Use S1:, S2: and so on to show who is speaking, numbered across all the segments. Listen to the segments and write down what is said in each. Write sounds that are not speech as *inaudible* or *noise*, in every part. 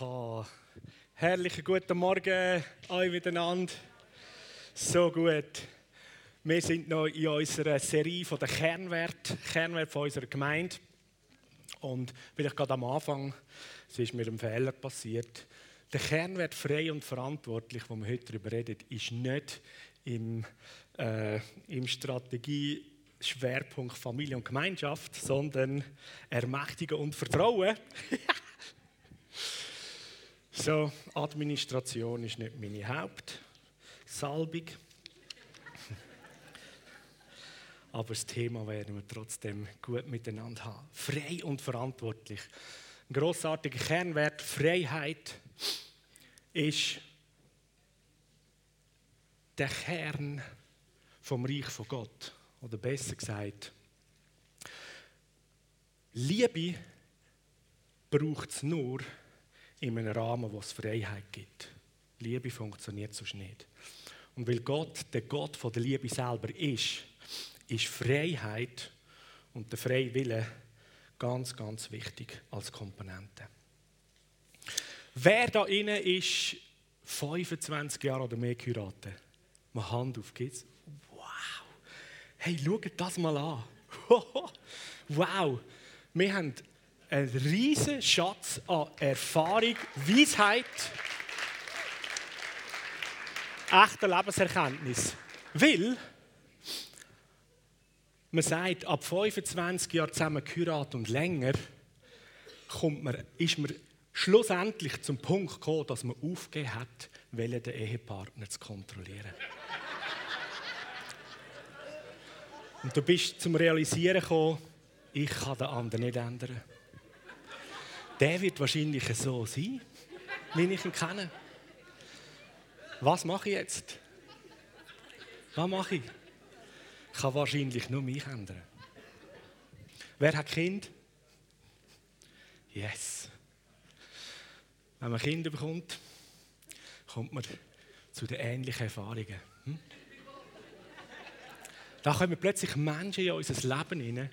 S1: Oh, herrlichen guten Morgen euch miteinander. So gut. Wir sind noch in unserer Serie von den Kernwert, Kernwert von unserer Gemeinde. Und vielleicht gerade am Anfang, es ist mir ein Fehler passiert. Der Kernwert frei und verantwortlich, wo wir heute darüber reden, ist nicht im, äh, im Strategie Schwerpunkt Familie und Gemeinschaft, sondern Ermächtigen und Vertrauen. *laughs* so, Administration ist nicht meine Hauptsalbung. Aber das Thema werden wir trotzdem gut miteinander haben. Frei und verantwortlich. Ein grossartiger Kernwert Freiheit ist der Kern vom Reich von Gott. Oder besser gesagt, Liebe braucht es nur in einem Rahmen, wo es Freiheit gibt. Liebe funktioniert sonst nicht. Und weil Gott der Gott von der Liebe selber ist, ist Freiheit und der freie Wille ganz, ganz wichtig als Komponente. Wer da innen ist 25 Jahre oder mehr geheiratet? Mal Hand auf, geht's? Hey, schaut das mal an. *laughs* wow, wir haben einen riesen Schatz an Erfahrung, Weisheit, echter Lebenserkenntnis. Weil man sagt, ab 25 Jahren zusammen geheiratet und länger, kommt man, ist man schlussendlich zum Punkt gekommen, dass man aufgegeben hat, den Ehepartner zu kontrollieren. Und du bist zum Realisieren gekommen, ich kann den anderen nicht ändern. Der wird wahrscheinlich so sein, wie ich ihn kenne. Was mache ich jetzt? Was mache ich? Ich kann wahrscheinlich nur mich ändern. Wer hat Kind? Yes. Wenn man Kinder bekommt, kommt man zu den ähnlichen Erfahrungen. Da kommen plötzlich Menschen in unser Leben hinein.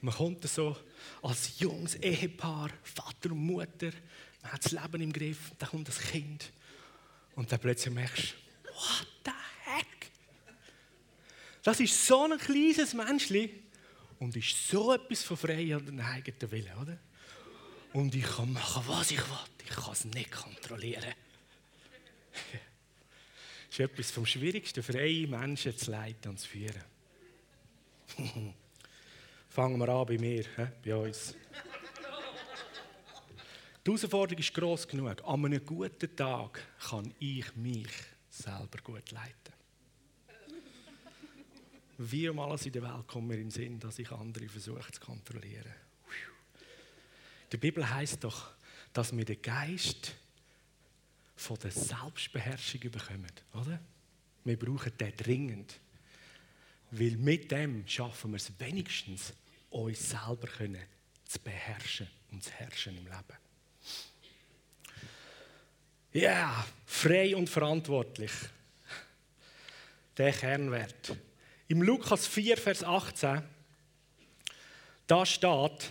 S1: Man kommt so als junges Ehepaar, Vater und Mutter, man hat das Leben im Griff, dann kommt das Kind. Und dann plötzlich merkst du, what the heck? Das ist so ein kleines Menschli und ist so etwas von frei und eigenen Willen, oder? Und ich kann machen, was ich will. Ich kann es nicht kontrollieren. *laughs* Das ist etwas vom Schwierigsten, freie Menschen zu leiten und zu führen. *laughs* Fangen wir an bei mir, bei uns. Die Herausforderung ist gross genug. An einem guten Tag kann ich mich selber gut leiten. Wie um alles in der Welt kommt mir in den Sinn, dass ich andere versuche zu kontrollieren. Die Bibel heißt doch, dass wir den Geist von der Selbstbeherrschung bekommen, oder? Wir brauchen den dringend. Weil mit dem schaffen wir es wenigstens, uns selber können zu beherrschen und zu herrschen im Leben. Ja, yeah, frei und verantwortlich. Der Kernwert. Im Lukas 4, Vers 18, da steht,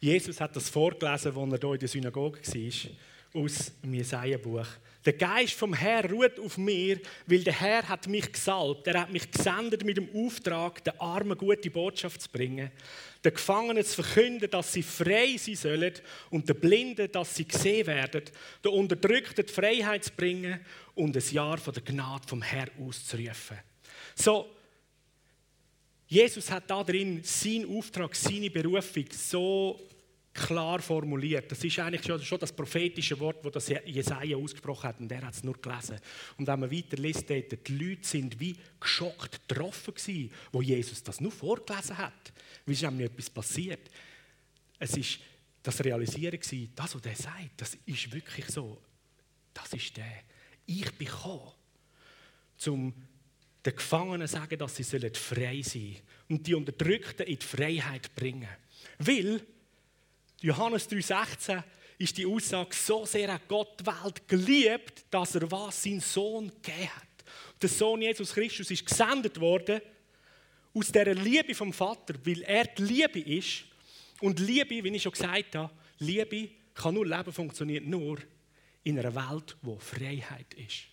S1: Jesus hat das vorgelesen, als er hier in der Synagoge war, aus dem Jesaja-Buch. Der Geist vom Herrn ruht auf mir, weil der Herr hat mich gesalbt. Er hat mich gesendet mit dem Auftrag, den Armen gute Botschaft zu bringen, den Gefangenen zu verkünden, dass sie frei sein sollen und den Blinden, dass sie gesehen werden, den Unterdrückten die Freiheit zu bringen und ein Jahr von der Gnade vom Herrn auszurufen. So, Jesus hat da drin seinen Auftrag, seine Berufung so klar formuliert. Das ist eigentlich schon, das prophetische Wort, das Jesaja ausgesprochen hat, und er hat es nur gelesen. Und wenn man weiter liest, die Leute sind wie geschockt getroffen gewesen, wo Jesus das nur vorgelesen hat. Wie ist nämlich etwas passiert? Es ist das Realisieren gewesen, das, was er sagt, das ist wirklich so. Das ist der. Ich bin gekommen, um den Gefangenen zu sagen, dass sie frei sein sollen und die Unterdrückten in die Freiheit bringen. Weil Johannes 3,16 ist die Aussage, so sehr hat Gott die Welt geliebt, dass er was seinen Sohn gegeben hat. Der Sohn Jesus Christus ist gesendet worden aus dieser Liebe vom Vater, weil er die Liebe ist Und Liebe, wie ich schon gesagt habe, Liebe kann nur Leben funktioniert nur in einer Welt, wo Freiheit ist.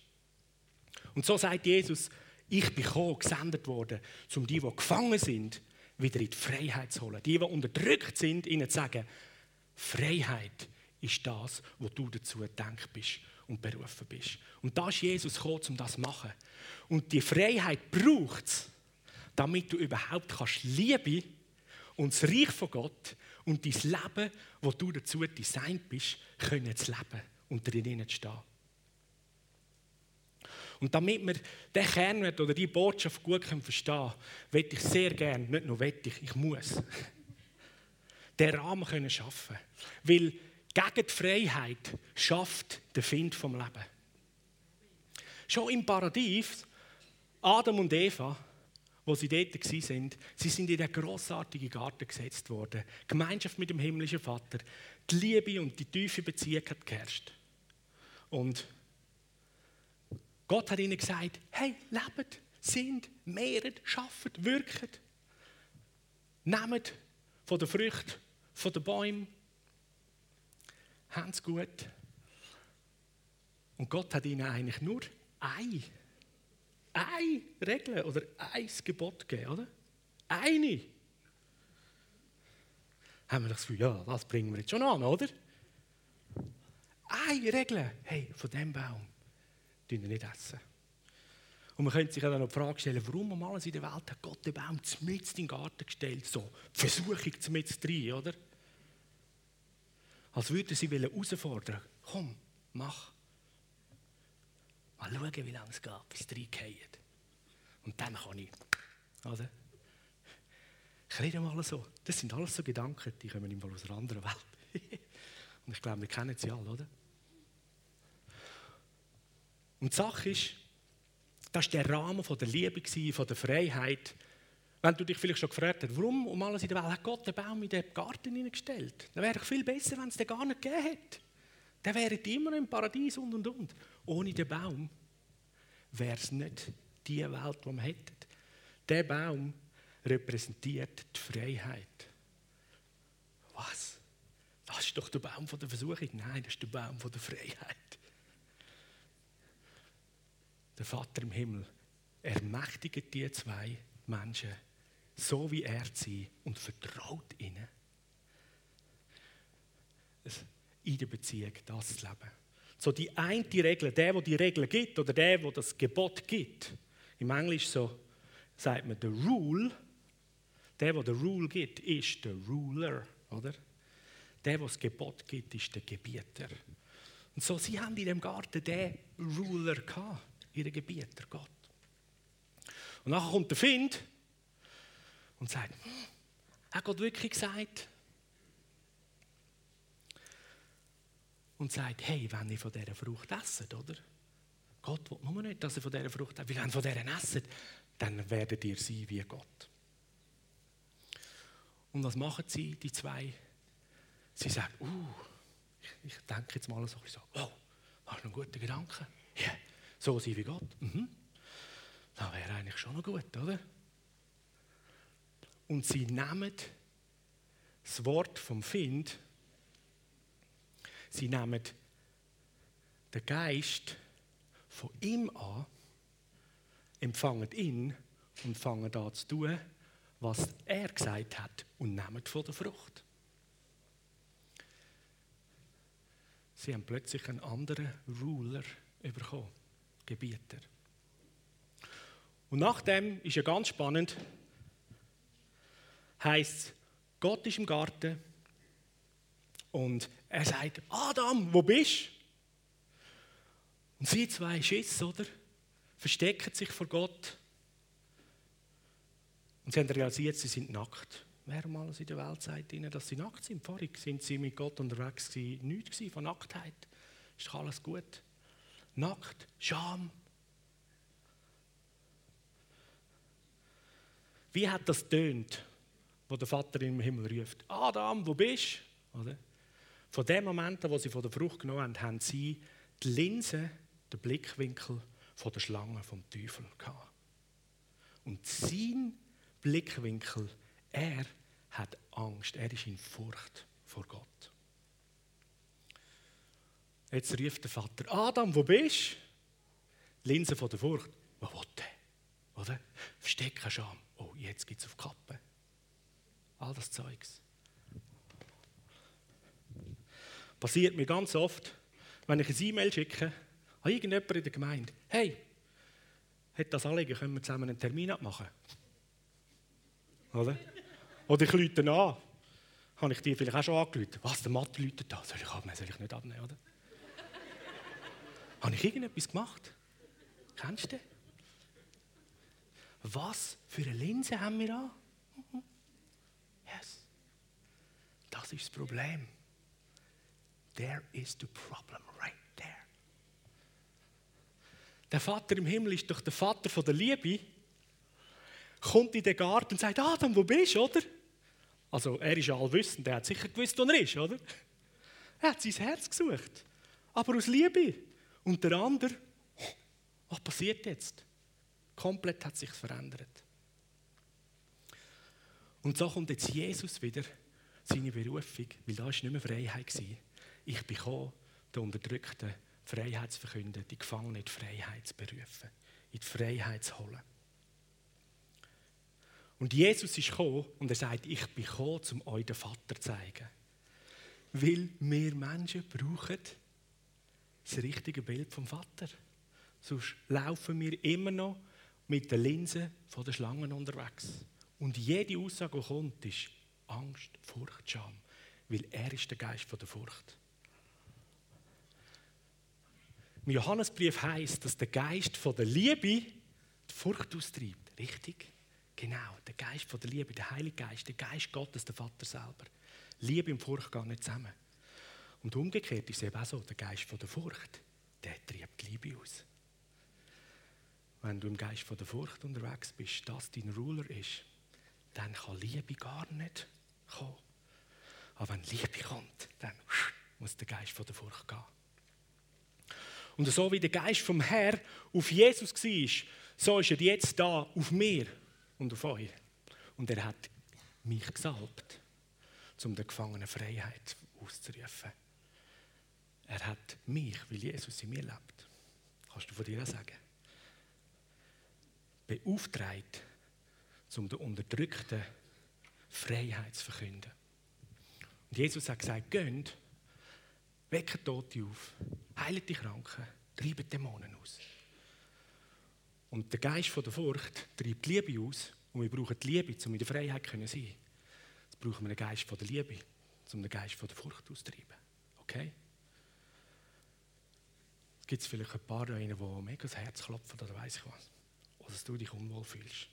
S1: Und so sagt Jesus, ich bin gekommen, gesendet worden, um die, die gefangen sind, wieder in die Freiheit zu holen. Die, die unterdrückt sind, ihnen zu sagen, Freiheit ist das, wo du dazu gedacht bist und berufen bist. Und da ist Jesus gekommen, um das zu machen. Und die Freiheit braucht es, damit du überhaupt kannst Liebe und das Reich von Gott und dein Leben, wo du dazu designt bist, können zu leben und drinnen zu stehen. Und damit wir den Kernwert oder die Botschaft gut verstehen können, möchte ich sehr gerne, nicht nur möchte ich, ich muss, den Rahmen können schaffen. Weil gegen die Freiheit schafft der Find vom Leben. Schon im Paradies, Adam und Eva, wo sie dort waren, sie sind in den grossartigen Garten gesetzt worden. Gemeinschaft mit dem himmlischen Vater. Die Liebe und die tiefe Beziehung hat geherrscht. Und Gott hat ihnen gesagt, hey, lebt, sind, mehret, schafft, wirkt. Nehmt von der Frucht, von den Bäumen. Haben es gut. Und Gott hat ihnen eigentlich nur ein, eine Regel oder ein Gebot gegeben, oder? Eine. Haben wir das Gefühl, ja, das bringen wir jetzt schon an, oder? Eine Regel. Hey, von dem Baum dürfen wir nicht essen. Und man könnte sich dann noch die Frage stellen, warum um alles in der Welt hat Gott den Baum mitten in den Garten gestellt, so Versuchung mit rein, oder? Als würde sie herausfordern, komm, mach. Mal schauen, wie lange es geht, bis es reingeht. Und dann kann ich, oder? Ich rede mal so. Das sind alles so Gedanken, die kommen im aus einer anderen Welt. *laughs* Und ich glaube, wir kennen sie alle, oder? Und die Sache ist, das war der Rahmen der Liebe, der Freiheit. Wenn du dich vielleicht schon gefragt hast, warum um alles in der Welt hat Gott den Baum in den Garten hineingestellt? Dann wäre doch viel besser, wenn es den gar nicht gegeben hätte. Dann wäre immer noch im Paradies und und und. Ohne den Baum wäre es nicht die Welt, die wir hätten. Der Baum repräsentiert die Freiheit. Was? Das ist doch der Baum von der Versuchung. Nein, das ist der Baum von der Freiheit der Vater im Himmel, ermächtigt die zwei Menschen, so wie er sie und vertraut ihnen, in der Beziehung das zu leben. So die eine Regel, der, der die Regel gibt oder der, der das Gebot gibt. Im Englisch so sagt man der Rule. Der, der der Rule gibt, ist der Ruler, oder? Der, der das Gebot gibt, ist der Gebieter. Und so, sie haben in dem Garten den Ruler gehabt ihren Gebieter, Gott. Und nachher kommt der Find und sagt, hat Gott wirklich gesagt? Und sagt, hey, wenn ihr von dieser Frucht esset, oder? Gott will nur nicht, dass ihr von dieser Frucht esset. Weil wenn ihr von dieser esset, dann werdet ihr sein wie Gott. Und was machen sie, die zwei? Sie sagen, uh, ich, ich denke jetzt mal so, oh, hast du einen guten Gedanken? Yeah. So sein wie Gott. Mhm. Das wäre eigentlich schon noch gut, oder? Und sie nehmen das Wort vom Find, sie nehmen den Geist von ihm an, empfangen ihn und fangen an zu tun, was er gesagt hat und nehmen von der Frucht. Sie haben plötzlich einen anderen Ruler bekommen. Gebieter. Und nachdem ist ja ganz spannend, heißt Gott ist im Garten und er sagt, Adam, wo bist du? Und sie zwei Schiss, oder? Verstecken sich vor Gott. Und sie haben realisiert, sie sind nackt. Wer mal in der Welt sagt ihnen, dass sie nackt sind? Vorhin sind sie mit Gott unterwegs gewesen. Nichts von Nacktheit. Ist alles gut nackt, Scham. Wie hat das tönt, wo der Vater im Himmel ruft? Adam, wo bist du? Von dem Moment, wo sie von der Frucht genommen haben, haben sie die Linse, den Blickwinkel von der Schlange vom Teufel gehabt. Und sein Blickwinkel, er hat Angst er ist in Furcht vor Gott. Jetzt ruft der Vater, Adam, wo bist du? Linse von der Furcht. Was will der? Oder? Versteck keine Scham. Oh, jetzt gibt es auf die Kappe. All das Zeugs. Passiert mir ganz oft, wenn ich ein E-Mail schicke an irgendjemanden in der Gemeinde. Hey, hat das Anliegen, können wir zusammen einen Termin abmachen? Oder? Oder ich lüte an. Habe ich dir vielleicht auch schon angelüht? Was, der Matt läutet da? Soll ich abnehmen, soll ich nicht abnehmen, oder? Habe ich irgendetwas gemacht? Kennst du den? Was für eine Linse haben wir an? Yes. Das ist das Problem. There is the problem right there. Der Vater im Himmel ist doch der Vater von der Liebe. Kommt in den Garten und sagt, Adam, wo bist du, oder? Also er ist ja allwissend, er hat sicher gewusst, wo er ist, oder? Er hat sein Herz gesucht. Aber aus Liebe. Und der andere, was passiert jetzt? Komplett hat sich verändert. Und so kommt jetzt Jesus wieder, seine Berufung, weil da war nicht mehr Freiheit. Ich bin gekommen, den Unterdrückten Freiheit zu verkünden, die Gefangenen in die Freiheit zu berufen, in die Freiheit zu holen. Und Jesus ist gekommen und er sagt, ich bin gekommen, um euch den Vater zu zeigen. Weil wir Menschen brauchen das richtige Bild vom Vater. Sonst laufen wir immer noch mit der Linse der Schlangen unterwegs. Und jede Aussage, die kommt, ist Angst, Furcht, Scham. Weil er ist der Geist von der Furcht. Im Johannesbrief heißt, dass der Geist von der Liebe die Furcht austreibt. Richtig? Genau, der Geist von der Liebe, der Heilige Geist, der Geist Gottes, der Vater selber. Liebe und Furcht gehen nicht zusammen. Und umgekehrt ist es eben auch so, der Geist von der Furcht, der treibt die Liebe aus. Wenn du im Geist von der Furcht unterwegs bist, das dein Ruler ist, dann kann Liebe gar nicht kommen. Aber wenn Liebe kommt, dann muss der Geist von der Furcht gehen. Und so wie der Geist vom Herr auf Jesus war, so ist er jetzt da auf mir und auf euch. Und er hat mich gesalbt, um der Gefangenen Freiheit auszurufen. Er hat mich, weil Jesus in mir lebt. Kannst du von dir sagen? Beauftragt, um der Unterdrückten Freiheit zu verkünden. Und Jesus hat gesagt, geht, weckt Tote auf, heilt die Kranken, treibt Dämonen aus. Und der Geist von der Furcht treibt die Liebe aus. Und wir brauchen die Liebe, um in der Freiheit zu sein. Jetzt brauchen wir den Geist von der Liebe, um den Geist von der Furcht auszutreiben. Okay? Gibt es vielleicht ein paar da die mega das Herz klopfen oder weiß ich was? Oder dass du dich unwohl fühlst.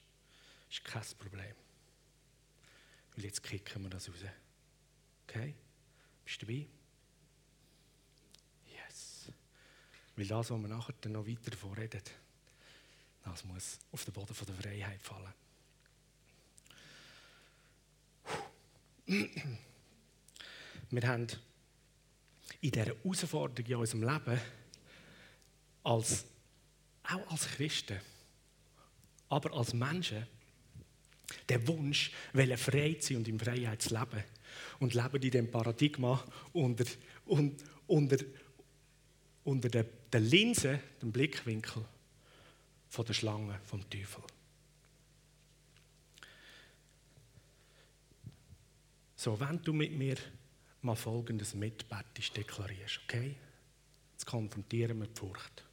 S1: Ist kein Problem. Weil jetzt kicken wir das raus. Okay? Bist du dabei? Yes. Weil das, was wir nachher noch weiter davon reden, das muss auf den Boden der Freiheit fallen. Wir haben in dieser Herausforderung in unserem Leben als, auch als Christen, aber als Menschen, den Wunsch, frei zu sein und in Freiheit zu leben. Und leben in dem Paradigma unter, unter, unter, unter der, der Linse, dem Blickwinkel von der Schlange, vom Teufel. So, wenn du mit mir mal Folgendes mitbettest, deklarierst, okay? Jetzt konfrontieren wir die Furcht.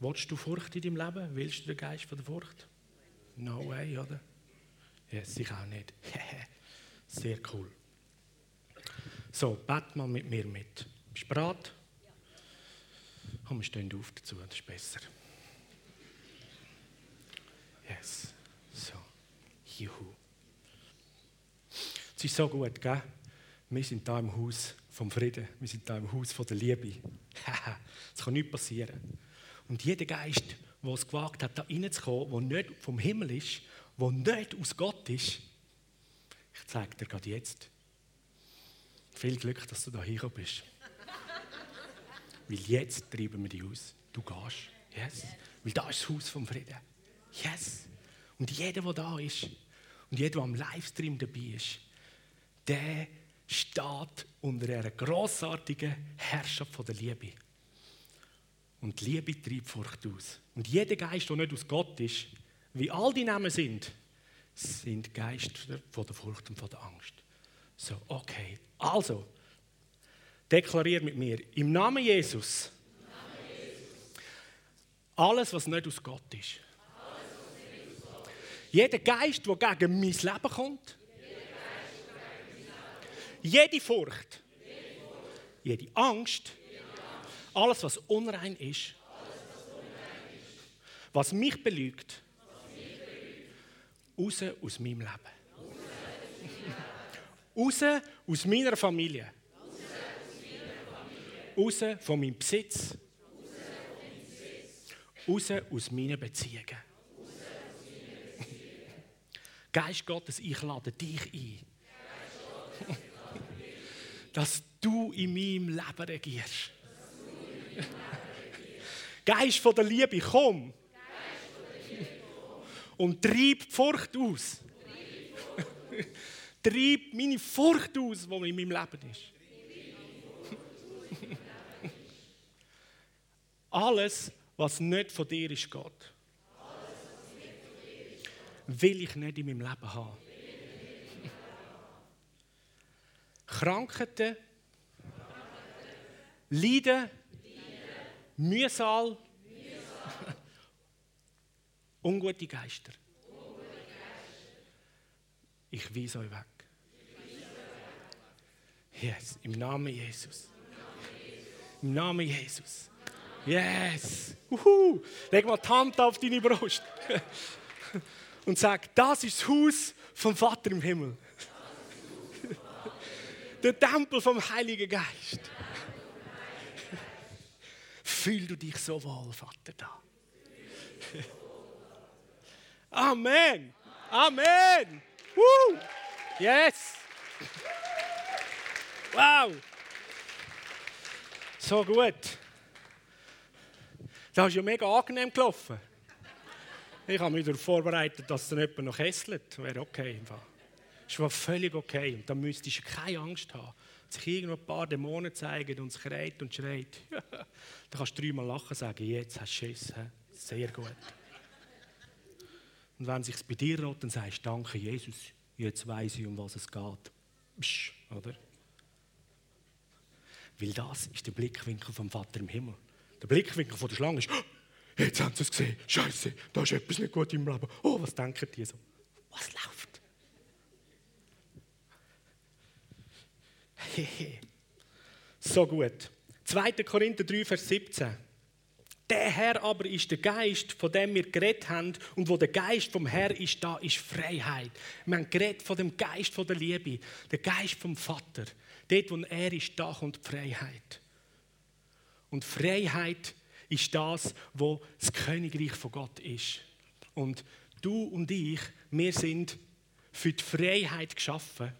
S1: Willst du Furcht in deinem Leben? Willst du den Geist von der Furcht? No way, oder? Ja, yes, ich auch nicht. *laughs* Sehr cool. So, bett mal mit mir mit. Bist du bereit? Ja. Komm, wir stehen auf dazu, das ist besser. Yes. So. Juhu. Es ist so gut, gell? Wir sind da im Haus vom Frieden. Wir sind da im Haus von der Liebe. *laughs* Es kann nichts passieren. Und jeder Geist, der es gewagt hat, da reinzukommen, der nicht vom Himmel ist, der nicht aus Gott ist, ich zeige dir gerade jetzt. Viel Glück, dass du da hingekommen bist. Weil jetzt treiben wir dich aus. Du gehst. Yes. Weil da ist das Haus vom Frieden. Yes. Und jeder, der da ist und jeder, der am Livestream dabei ist, der steht unter einer grossartigen Herrschaft der Liebe. Und Liebe treibt Furcht aus. Und jeder Geist, der nicht aus Gott ist, wie all die Namen sind, sind Geister von der Furcht und von der Angst. So, okay. Also, deklariert mit mir, im Namen Jesus, alles, was nicht aus Gott ist. Jeder Geist, der gegen mein Leben kommt, jede Furcht, jede Angst, alles, was unrein ist, was mich belügt, raus aus meinem Leben. Raus aus meiner Familie. Raus von meinem Besitz. Raus aus meinen Beziehungen. Geist Gottes, ich lade dich ein. *laughs* Dass du in meinem Leben regierst. *laughs* Geist von der Liebe, komm. Und treib die Furcht aus. *laughs* treib meine Furcht aus, die in meinem Leben ist. *laughs* Alles, was nicht von dir ist, Gott, will ich nicht in meinem Leben haben. Krankheiten, Leiden, Mühsal, *laughs* ungute Geister. Ich weise euch weg. Yes, im Namen Jesus. Im Namen Jesus. Yes. Uhu. Leg mal die Hand auf deine Brust *laughs* und sag, das ist das Haus vom Vater im Himmel. *laughs* Der Tempel vom Heiligen Geist. Fühl du dich so wohl, Vater, da. *laughs* Amen. Amen. Woo. Yes. Wow. So gut. Das ist ja mega angenehm gelaufen. Ich habe mich darauf vorbereitet, dass dann jemand noch kesselt. Wäre okay. Das war völlig okay. Und dann müsstest du keine Angst haben. Sich irgendwo ein paar Dämonen zeigen und es schreit und schreit. *laughs* dann kannst du dreimal lachen und sagen, jetzt hast du Schiss. Sehr gut. Und wenn sich bei dir rot, dann sagst du, danke Jesus, jetzt weiß ich, um was es geht. Psch, oder? Weil das ist der Blickwinkel vom Vater im Himmel. Der Blickwinkel von der Schlange ist, oh, *gasps* jetzt haben sie es gesehen, Scheiße, da ist etwas nicht gut im Leben. Oh, was denken die so? Was läuft? Hehe. *laughs* so gut. 2. Korinther 3, Vers 17. Der Herr aber ist der Geist, von dem wir geredet haben. Und wo der Geist vom Herr ist, da ist Freiheit. Wir haben geredet von dem Geist von der Liebe, der Geist vom Vater. Dort, wo er ist, da kommt Freiheit. Und Freiheit ist das, wo das Königreich von Gott ist. Und du und ich, wir sind für die Freiheit geschaffen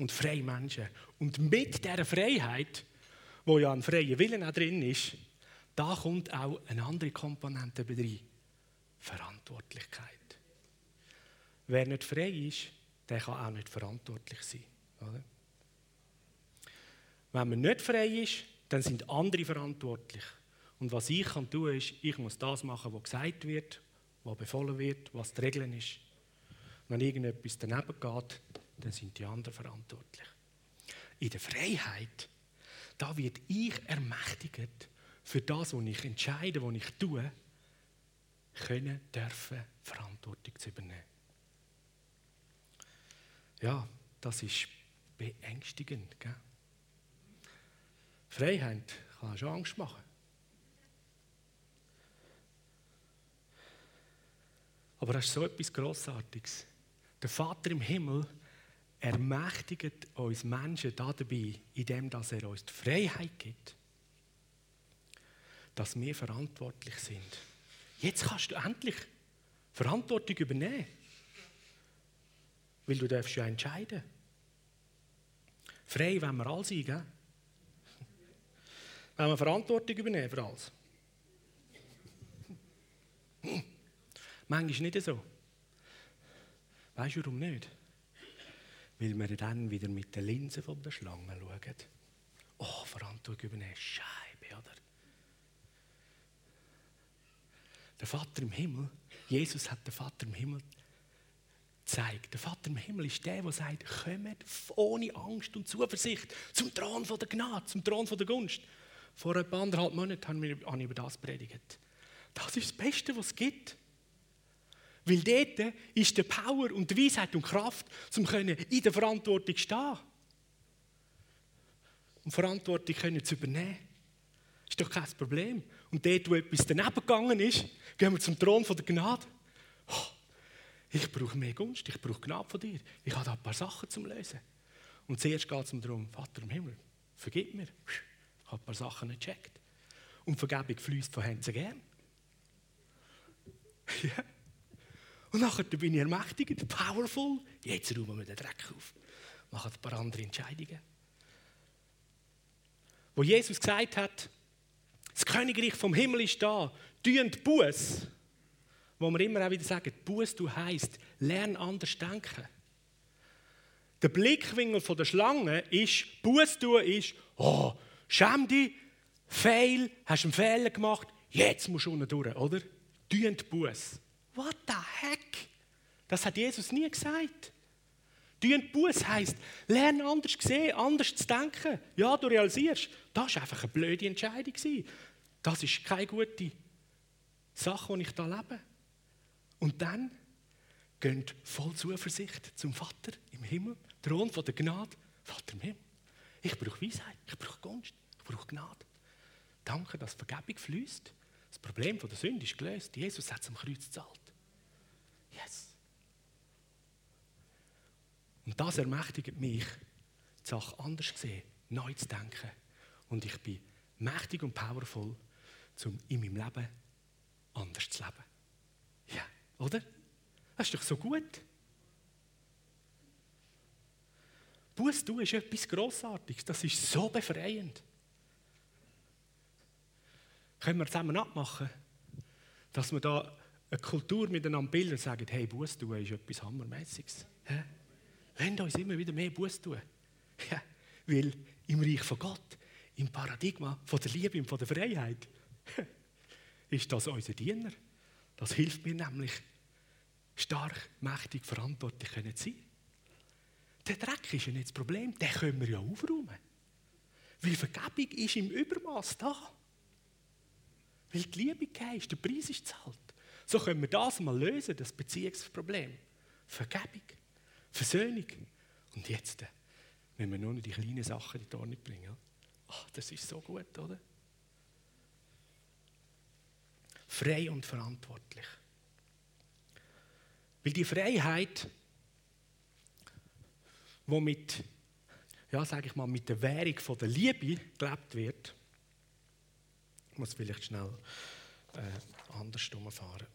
S1: und freie Menschen. Und mit dieser Freiheit, wo ja ein freier Willen auch drin ist, da kommt auch eine andere Komponente rein. Verantwortlichkeit. Wer nicht frei ist, der kann auch nicht verantwortlich sein. Oder? Wenn man nicht frei ist, dann sind andere verantwortlich. Und was ich kann tun, ist, ich muss das machen, was gesagt wird, was befohlen wird, was die Regeln ist. Wenn irgendetwas daneben geht, dann sind die anderen verantwortlich. In der Freiheit, da wird ich ermächtigt, für das, was ich entscheide, was ich tue, können, dürfen, Verantwortung zu übernehmen. Ja, das ist beängstigend. Gell? Freiheit kann schon Angst machen. Aber das ist so etwas Grossartiges. Der Vater im Himmel ermächtigt uns Menschen dabei, indem er uns die Freiheit gibt, dass wir verantwortlich sind. Jetzt kannst du endlich Verantwortung übernehmen. Weil du darfst ja entscheiden. Frei wenn wir alle sein, gell? Wenn wir Verantwortung übernehmen für alles. Hm. Manchmal nicht so. Weißt du, warum nicht? Weil wir dann wieder mit der Linse von der Schlange schauen. Oh, Verantwortung übernehmen, Scheibe, oder? Der Vater im Himmel, Jesus hat den Vater im Himmel zeigt. Der Vater im Himmel ist der, der sagt, kommt ohne Angst und Zuversicht zum Thron von der Gnade, zum Thron von der Gunst. Vor etwa anderthalb Monaten haben wir über das predigt. Das ist das Beste, was es gibt. Weil dort ist die Power und die Weisheit und Kraft, um in der Verantwortung zu stehen. Und Verantwortung können zu übernehmen. Das ist doch kein Problem. Und dort, wo etwas daneben gegangen ist, gehen wir zum Thron von der Gnade. Oh, ich brauche mehr Gunst, ich brauche Gnade von dir. Ich habe da ein paar Sachen zum Lösen. Und zuerst geht es darum, Vater im Himmel, vergib mir. Ich habe ein paar Sachen nicht gecheckt. Und Vergebung fließt von Herzen gern. *laughs* ja. Und nachher bin ich ermächtigt, powerful. Jetzt räumen wir den Dreck auf. Machen ein paar andere Entscheidungen. Wo Jesus gesagt hat, das Königreich vom Himmel ist da, tüend Buß wo wir immer auch wieder sagen, Buß du heisst, lern anders denken. Der Blickwinkel der Schlange ist, Buß tun ist, oh, schäm dich, Fail, hast einen Fehler gemacht, jetzt musst du unten durch, oder? Tüend Buß. What the heck? Das hat Jesus nie gesagt. Tüend Buß heisst, lern anders zu sehen, anders zu denken. Ja, du realisierst, das war einfach eine blöde Entscheidung. Das ist keine gute Sache, die ich hier lebe. Und dann geht voll Zuversicht zum Vater im Himmel, Thron von der Gnade. Vater im Himmel, ich brauche Weisheit, ich brauche Gunst, ich brauche Gnade. Danke, dass Vergebung fließt. Das Problem der Sünde ist gelöst. Jesus hat es am Kreuz gezahlt. Yes. Und das ermächtigt mich, die Sache anders zu sehen, neu zu denken. Und ich bin mächtig und powerful, um in meinem Leben anders zu leben. Ja. Oder? Das ist doch so gut. Buß tun ist etwas Grossartiges. Das ist so befreiend. Können wir zusammen abmachen, dass wir da eine Kultur miteinander bilden und sagen, hey, Buß tun ist etwas Hammermäßiges. Ja? Lasst uns immer wieder mehr Buß tun. Ja? Weil im Reich von Gott, im Paradigma von der Liebe und von der Freiheit, *laughs* ist das unser Diener. Das hilft mir nämlich, stark, mächtig, verantwortlich können sein. Der Dreck ist ja nicht das Problem, den können wir ja aufräumen. Weil Vergebung ist im Übermaß da. Weil die Liebe ist, der Preis ist zahlt. So können wir das mal lösen, das Beziehungsproblem. Vergebung, Versöhnung. Und jetzt wenn wir nur noch die kleinen Sachen in die Ordnung bringen. Ach, das ist so gut, oder? Frei und verantwortlich. Weil die Freiheit, die mit, ja, sage ich mal, mit der Währung von der Liebe gelebt wird, ich muss vielleicht schnell äh, anders fahren.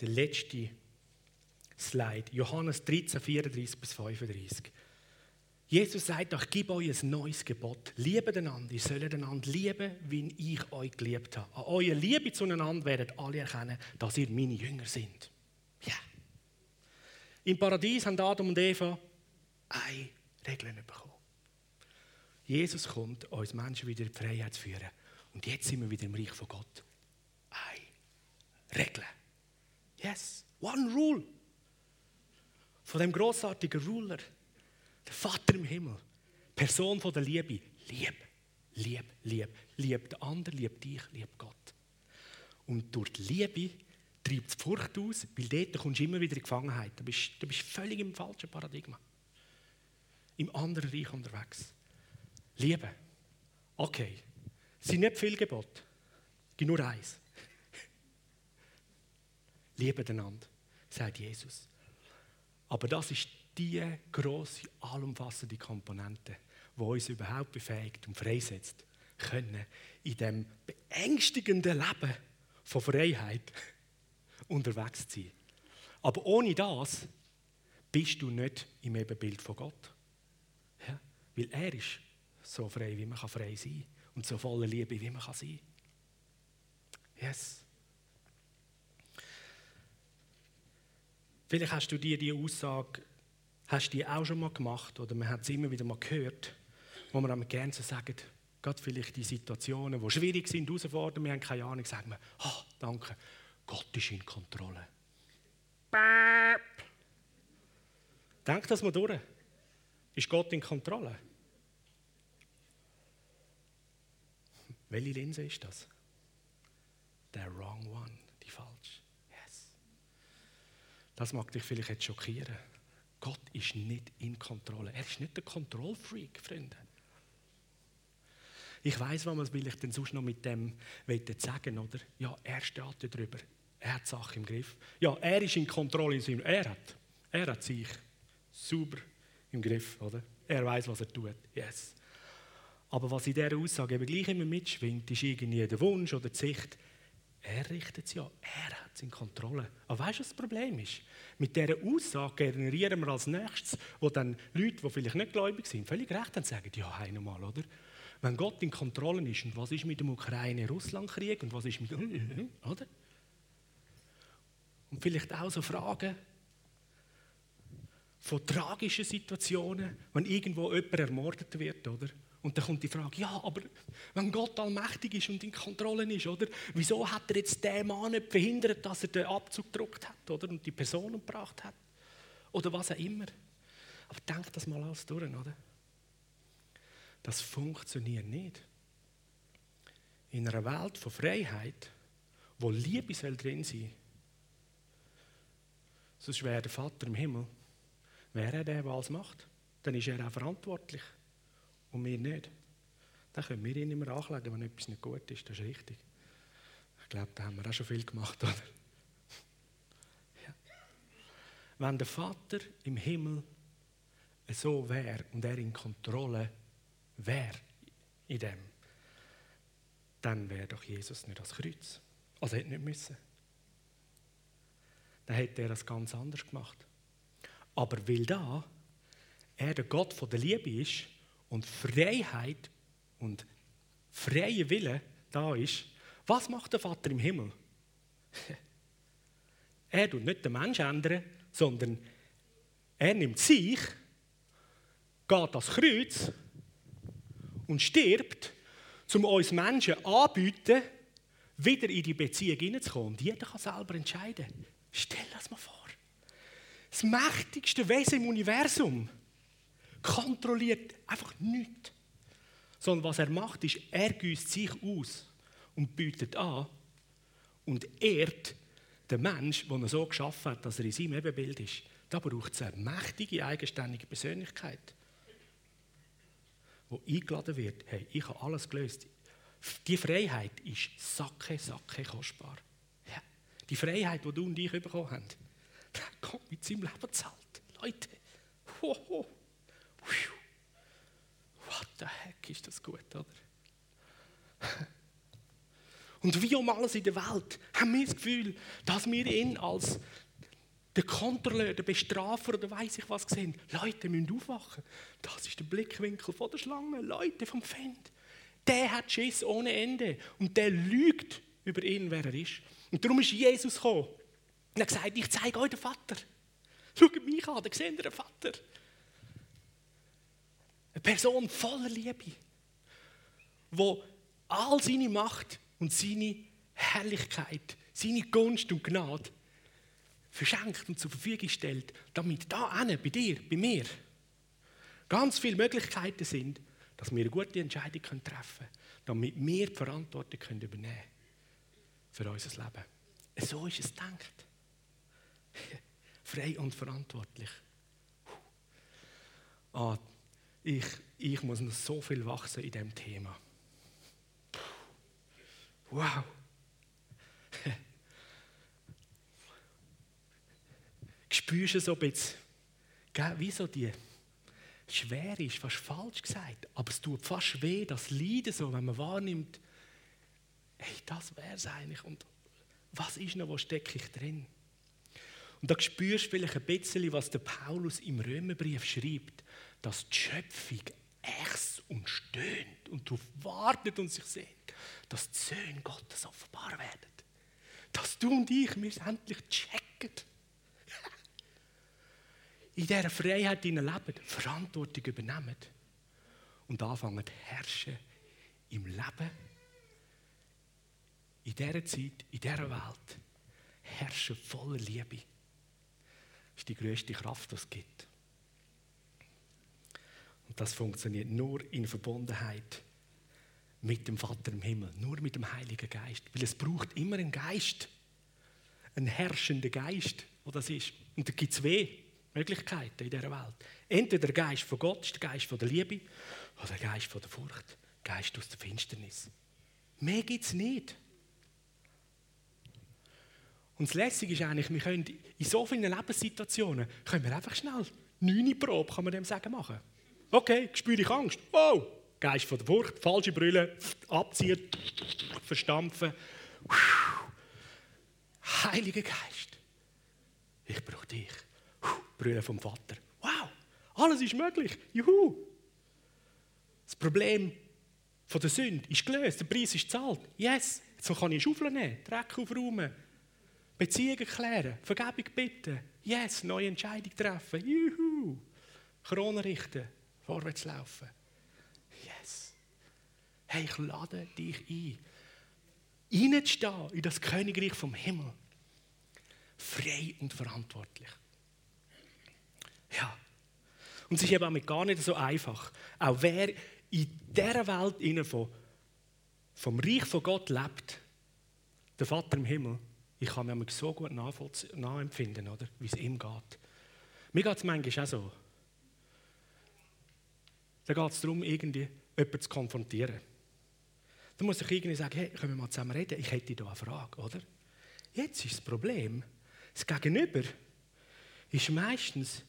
S1: Der letzte Slide, Johannes 13, 34 bis 35. Jesus sagt, ich gebe euch ein neues Gebot. Liebe einander, ihr sollt einander lieben, wie ich euch geliebt habe. An eurer Liebe zueinander werden alle erkennen, dass ihr meine Jünger seid. Ja. Im Paradies haben Adam und Eva eine Regel bekommen. Jesus kommt, uns Menschen wieder in die Freiheit zu führen. Und jetzt sind wir wieder im Reich von Gott. Eine Regel. Yes, one rule. Von dem großartigen Ruler der Vater im Himmel, Person von der Liebe, lieb, lieb, lieb, lieb den anderen, lieb dich, lieb Gott. Und durch die Liebe treibt es Furcht aus, weil dort kommst du immer wieder in Gefangenheit. Du bist, du bist völlig im falschen Paradigma. Im anderen Reich unterwegs. Liebe. Okay. Es sind nicht viele Gebote. Es gibt nur eins. *laughs* Liebe einander, sagt Jesus. Aber das ist die grosse, allumfassende Komponente, die uns überhaupt befähigt und freisetzt, können in dem beängstigenden Leben von Freiheit *laughs* unterwegs zu sein. Aber ohne das bist du nicht im Ebenbild von Gott. Ja? Weil er ist so frei, wie man frei sein kann und so voller Liebe, wie man sein kann. Yes. Vielleicht hast du dir die Aussage, hast die auch schon mal gemacht oder man hat es immer wieder mal gehört, wo man dann gerne so sagt, gerade vielleicht die Situationen, die schwierig sind, herausfordern, wir haben keine Ahnung, sagen wir, ah, danke, Gott ist in Kontrolle. Bäp. Denk das mal durch. Ist Gott in Kontrolle? Welche Linse ist das? Der wrong one, die falsche. Das mag dich vielleicht jetzt schockieren. Gott ist nicht in Kontrolle. Er ist nicht der Kontrollfreak, Freunde. Ich weiß, was will ich denn sonst noch mit dem sagen, oder? Ja, er steht darüber. Er hat die Sache im Griff. Ja, er ist in Kontrolle. Er hat, er hat sich super im Griff, oder? Er weiß, was er tut. Yes. Aber was in dieser Aussage eben gleich immer mitschwingt, ist irgendwie der Wunsch oder die Sicht, er richtet es ja, er hat es in Kontrolle. Aber weißt du, was das Problem ist? Mit dieser Aussage generieren wir als nächstes, wo dann Leute, die vielleicht nicht gläubig sind, völlig recht haben, sagen, ja, einmal, oder? Wenn Gott in Kontrolle ist, und was ist mit dem Ukraine-Russland-Krieg und was ist mit, *laughs* oder? Und vielleicht auch so Fragen von tragischen Situationen, wenn irgendwo jemand ermordet wird, oder? Und dann kommt die Frage, ja, aber wenn Gott allmächtig ist und in Kontrolle ist, oder? Wieso hat er jetzt den Mann nicht verhindert, dass er den Abzug gedruckt hat, oder? Und die Person gebracht hat? Oder was auch immer. Aber denk das mal alles durch, oder? Das funktioniert nicht. In einer Welt von Freiheit, wo Liebe soll drin sein sonst wäre der Vater im Himmel, wäre er der, der alles macht. Dann ist er auch verantwortlich und wir nicht. Dann können wir ihn immer anklagen, wenn etwas nicht gut ist. Das ist richtig. Ich glaube, da haben wir auch schon viel gemacht, oder? Ja. Wenn der Vater im Himmel so wäre und er in Kontrolle wäre in dem, dann wäre doch Jesus nicht das Kreuz. Also hätte nicht müssen. Dann hätte er das ganz anders gemacht. Aber weil da er der Gott von der Liebe ist, und Freiheit und freie Wille da ist, was macht der Vater im Himmel? *laughs* er tut nicht den Menschen ändern, sondern er nimmt sich, geht ans Kreuz und stirbt, um uns Menschen anzubieten, wieder in die Beziehung hineinzukommen. Und jeder kann selber entscheiden. Stell das mal vor. Das mächtigste Wesen im Universum kontrolliert einfach nichts. Sondern was er macht, ist, er güsst sich aus und bietet an und ehrt den Mensch, den er so geschaffen hat, dass er in seinem Ebenbild ist. Da braucht es eine mächtige, eigenständige Persönlichkeit, die eingeladen wird. Hey, ich habe alles gelöst. Die Freiheit ist sacke, sacke kostbar. Ja. Die Freiheit, die du und ich bekommen haben, *laughs* kommt mit seinem Leben zahlt. Leute, ho, ho. What the heck ist das gut, oder? *laughs* Und wie um alles in der Welt haben wir das Gefühl, dass wir ihn als der Kontrolleur, der Bestrafer oder weiß ich was sehen. Leute müssen aufwachen. Das ist der Blickwinkel von der Schlange. Leute vom Feind. Der hat Schiss ohne Ende. Und der lügt über ihn, wer er ist. Und darum ist Jesus gekommen. Und er hat gesagt, ich zeige euch den Vater. Schaut mich an, dann seht ihr den Vater. Eine Person voller Liebe, wo all seine Macht und seine Herrlichkeit, seine Gunst und Gnade verschenkt und zur Verfügung stellt, damit da ane, bei dir, bei mir, ganz viele Möglichkeiten sind, dass wir eine gute Entscheidung treffen können, damit wir die Verantwortung übernehmen können für unser Leben. So ist es gedacht. *laughs* Frei und verantwortlich. Ah, ich, ich muss noch so viel wachsen in diesem Thema. Wow. *laughs* Spürst du so ein bisschen, wie so die schwer ist, fast falsch gesagt, aber es tut fast weh, das Leiden so, wenn man wahrnimmt, hey, das wäre es eigentlich und was ist noch, wo stecke ich drin? Und da spürst du vielleicht ein bisschen, was der Paulus im Römerbrief schreibt dass die Schöpfung ächzt und stöhnt und darauf wartet und sich sehnt, dass die Söhne Gottes offenbar werden. Dass du und ich mir endlich checken. *laughs* in dieser Freiheit leben, Verantwortung übernehmen und anfangen zu herrschen im Leben, in dieser Zeit, in dieser Welt, herrschen voller Liebe. Das ist die größte Kraft, die es gibt. Und das funktioniert nur in Verbundenheit mit dem Vater im Himmel, nur mit dem Heiligen Geist. Weil es braucht immer einen Geist, einen herrschenden Geist, wo das ist. Und da gibt es zwei Möglichkeiten in dieser Welt. Entweder der Geist von Gott, der Geist von der Liebe, oder der Geist von der Furcht, der Geist aus der Finsternis. Mehr gibt es nicht. Und das Lässige ist eigentlich, wir können in so vielen Lebenssituationen können wir einfach schnell neune Probe, kann man dem sagen, machen. Okay, spüre ich Angst. Wow, Geist von der Furcht, falsche Brille, abziehen, verstampfen. Heiliger Geist, ich brauche dich. Brille vom Vater. Wow, alles ist möglich. Juhu. Das Problem von der Sünde ist gelöst, der Preis ist gezahlt. Yes, jetzt kann ich Schaufel nehmen, Dreck aufräumen, Beziehungen klären, Vergebung bitten. Yes, neue Entscheidung treffen. Juhu. Krone richten, vorwärts laufen. Yes. Hey, ich lade dich ein, reinzustehen in das Königreich vom Himmel. Frei und verantwortlich. Ja. Und es ist eben auch gar nicht so einfach. Auch wer in dieser Welt von, vom Reich von Gott lebt, der Vater im Himmel, ich kann mir so gut nachempfinden, oder? wie es ihm geht. Mir geht es manchmal auch so. Da geht es darum, irgendwie jemanden zu konfrontieren. Da muss ich irgendwie sagen, hey, können wir mal zusammen reden? Ich hätte da eine Frage, oder? Jetzt ist das Problem, das Gegenüber ist meistens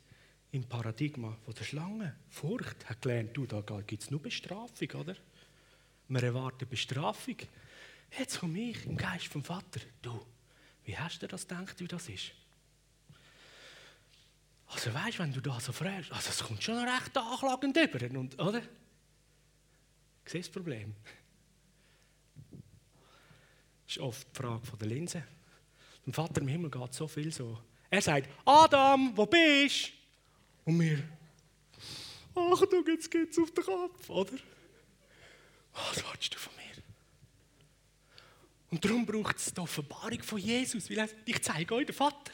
S1: im Paradigma von der Schlange. Furcht hat gelernt, du, da gibt es nur Bestrafung, oder? Wir erwarten Bestrafung. Jetzt komme ich im Geist vom Vater. Du, wie hast du das gedacht, wie das ist? Also weißt, wenn du da so fragst, also es kommt schon recht anklagend über, und, oder? Siehst das Problem? Das ist oft die Frage von der Linse. Dem Vater im Himmel geht so viel so. Er sagt, Adam, wo bist du? Und wir, Achtung, jetzt geht's auf den Kopf, oder? Was willst du von mir? Und darum braucht es die Offenbarung von Jesus, weil er sagt, ich zeige euch den Vater.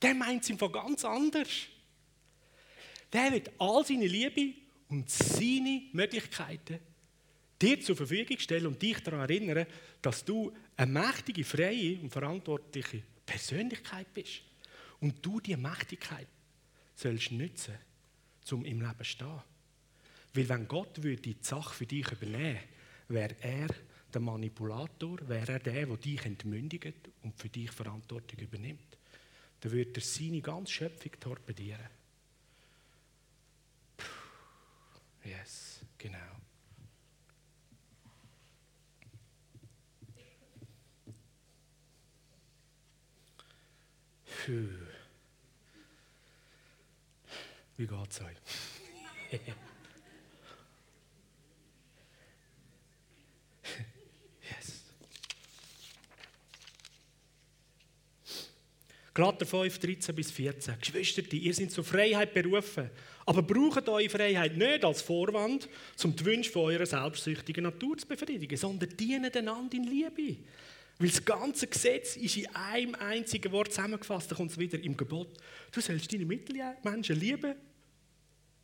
S1: Der meint es einfach ganz anders. Der wird all seine Liebe und seine Möglichkeiten dir zur Verfügung stellen und dich daran erinnern, dass du eine mächtige, freie und verantwortliche Persönlichkeit bist. Und du diese Mächtigkeit sollst nutzen, um im Leben zu stehen. Weil wenn Gott würde die Sache für dich übernehmen wäre er der Manipulator, wäre er der, der dich entmündigt und für dich Verantwortung übernimmt. Dann würde er seine ganze Schöpfung torpedieren. Yes, genau. Puh. Wie geht's euch? *laughs* Galater 5, 13 bis 14. Geschwister, ihr seid zur Freiheit berufen, aber braucht eure Freiheit nicht als Vorwand, um die Wünsche von eurer selbstsüchtigen Natur zu befriedigen, sondern dient einander in Liebe. Weil das ganze Gesetz ist in einem einzigen Wort zusammengefasst, da kommt es wieder im Gebot. Du sollst deine Mitmenschen lieben,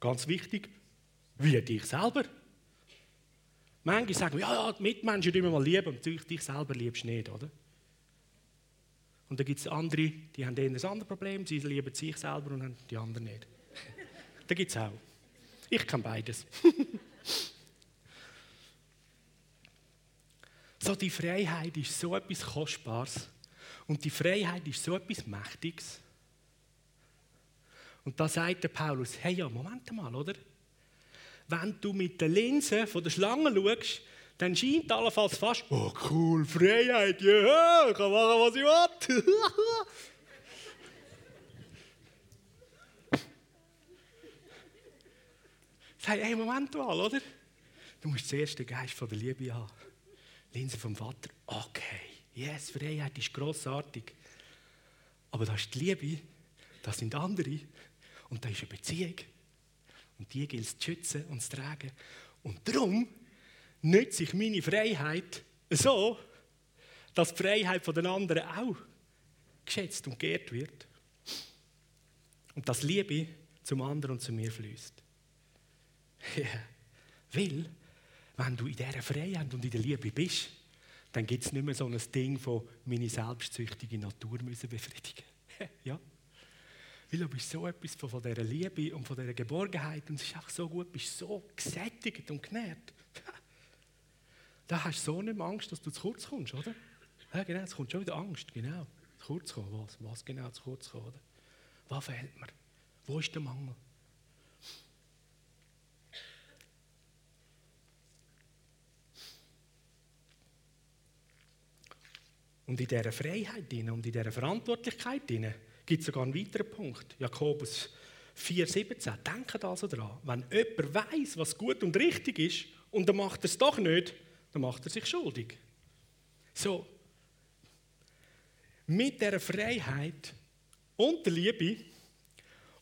S1: ganz wichtig, wie dich selber. Manche sagen, ja, ja, die Mitmenschen müssen wir mal lieben, und dich selber liebst nicht, oder? Und dann gibt es andere, die haben ein anderes Problem, sie lieben sich selber und die anderen nicht. *laughs* da gibt es auch. Ich kann beides. *laughs* So, die Freiheit ist so etwas Kostbares. Und die Freiheit ist so etwas Mächtiges. Und da sagt der Paulus, hey ja, Moment mal, oder? Wenn du mit der Linse von der Schlange schaust, dann scheint allenfalls fast, oh cool, Freiheit, ja, yeah, ich kann machen, was ich will. *laughs* Sag, hey, Moment mal, oder? Du musst zuerst den Geist von der Liebe haben. Linse vom Vater, okay, yes, Freiheit ist grossartig. Aber das ist die Liebe, das sind andere, Und da ist eine Beziehung. Und die gilt es zu schützen und zu tragen. Und darum nütze ich meine Freiheit so, dass die Freiheit der anderen auch geschätzt und geehrt wird. Und dass Liebe zum anderen und zu mir fließt. Ja. Weil, wenn du in dieser Freiheit und in der Liebe bist, dann gibt es nicht mehr so ein Ding von meine selbstsüchtige Natur müssen befriedigen. *laughs* ja? Weil du bist so etwas von, von dieser Liebe und von dieser Geborgenheit und es ist einfach so gut, du bist so gesättigt und genährt. Da hast du so mehr Angst, dass du zu kurz kommst, oder? Ja, genau, es kommt schon wieder Angst, genau. Zu kurz kommen, was? Was genau zu kurz kommen, oder? Was fehlt mir? Wo ist der Mangel? Und in dieser Freiheit und in dieser Verantwortlichkeit gibt es sogar einen weiteren Punkt. Jakobus 4,17. Denkt also daran, wenn jemand weiß, was gut und richtig ist, und dann macht er es doch nicht, dann macht er sich schuldig. So, mit dieser Freiheit und der Liebe